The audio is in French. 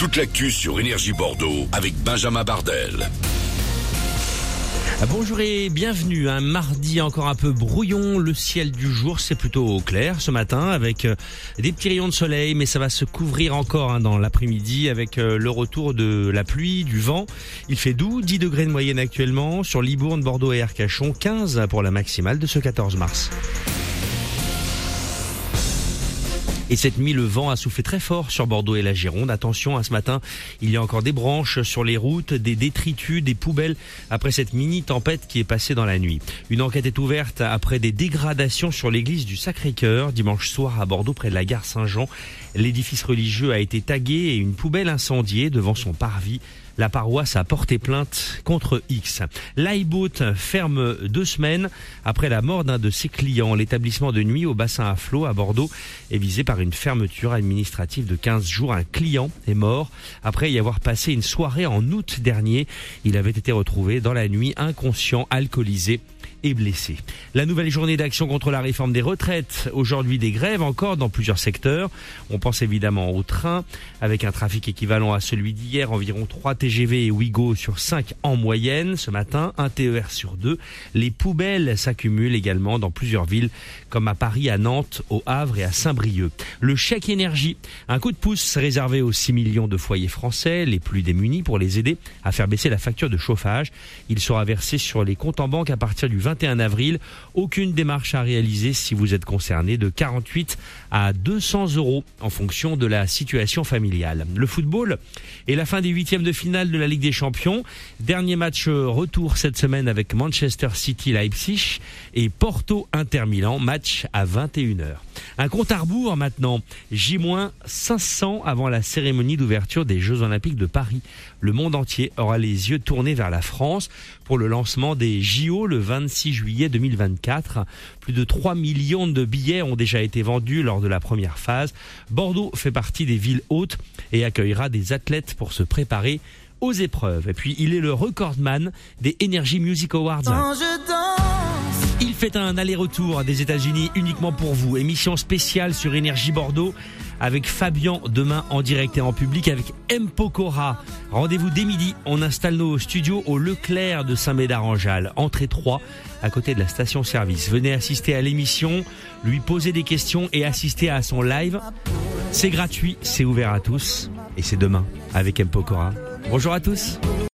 toute l'actu sur Énergie Bordeaux avec Benjamin Bardel. Ah, bonjour et bienvenue. Un mardi encore un peu brouillon. Le ciel du jour, c'est plutôt clair ce matin avec euh, des petits rayons de soleil, mais ça va se couvrir encore hein, dans l'après-midi avec euh, le retour de la pluie, du vent. Il fait doux, 10 degrés de moyenne actuellement sur Libourne, Bordeaux et Arcachon, 15 pour la maximale de ce 14 mars. Et cette nuit, le vent a soufflé très fort sur Bordeaux et la Gironde. Attention, à ce matin, il y a encore des branches sur les routes, des détritus, des poubelles après cette mini tempête qui est passée dans la nuit. Une enquête est ouverte après des dégradations sur l'église du Sacré-Cœur dimanche soir à Bordeaux près de la gare Saint-Jean. L'édifice religieux a été tagué et une poubelle incendiée devant son parvis la paroisse a porté plainte contre X. L'iBoat ferme deux semaines après la mort d'un de ses clients. L'établissement de nuit au bassin à flot à Bordeaux est visé par une fermeture administrative de 15 jours. Un client est mort après y avoir passé une soirée en août dernier. Il avait été retrouvé dans la nuit inconscient, alcoolisé et blessé. La nouvelle journée d'action contre la réforme des retraites. Aujourd'hui, des grèves encore dans plusieurs secteurs. On pense évidemment au train, avec un trafic équivalent à celui d'hier, environ 3 TGV et Ouigo sur 5 en moyenne. Ce matin, un TER sur 2. Les poubelles s'accumulent également dans plusieurs villes, comme à Paris, à Nantes, au Havre et à Saint-Brieuc. Le chèque énergie, un coup de pouce réservé aux 6 millions de foyers français, les plus démunis, pour les aider à faire baisser la facture de chauffage. Il sera versé sur les comptes en banque à partir du 20 21 avril. Aucune démarche à réaliser si vous êtes concerné de 48 à 200 euros en fonction de la situation familiale. Le football et la fin des huitièmes de finale de la Ligue des Champions. Dernier match retour cette semaine avec Manchester City Leipzig et Porto Inter Milan. Match à 21h. Un compte à rebours maintenant. J-500 avant la cérémonie d'ouverture des Jeux Olympiques de Paris. Le monde entier aura les yeux tournés vers la France pour le lancement des JO le 26 juillet 2024. Plus de 3 millions de billets ont déjà été vendus lors de la première phase. Bordeaux fait partie des villes hautes et accueillera des athlètes pour se préparer aux épreuves. Et puis il est le recordman des Energy Music Awards. Il fait un aller-retour des États-Unis uniquement pour vous. Émission spéciale sur Énergie Bordeaux avec Fabien demain en direct et en public avec M. Rendez-vous dès midi. On installe nos studios au Leclerc de Saint-Médard-en-Jalles, entrée 3, à côté de la station-service. Venez assister à l'émission, lui poser des questions et assister à son live. C'est gratuit, c'est ouvert à tous et c'est demain avec M. Bonjour à tous.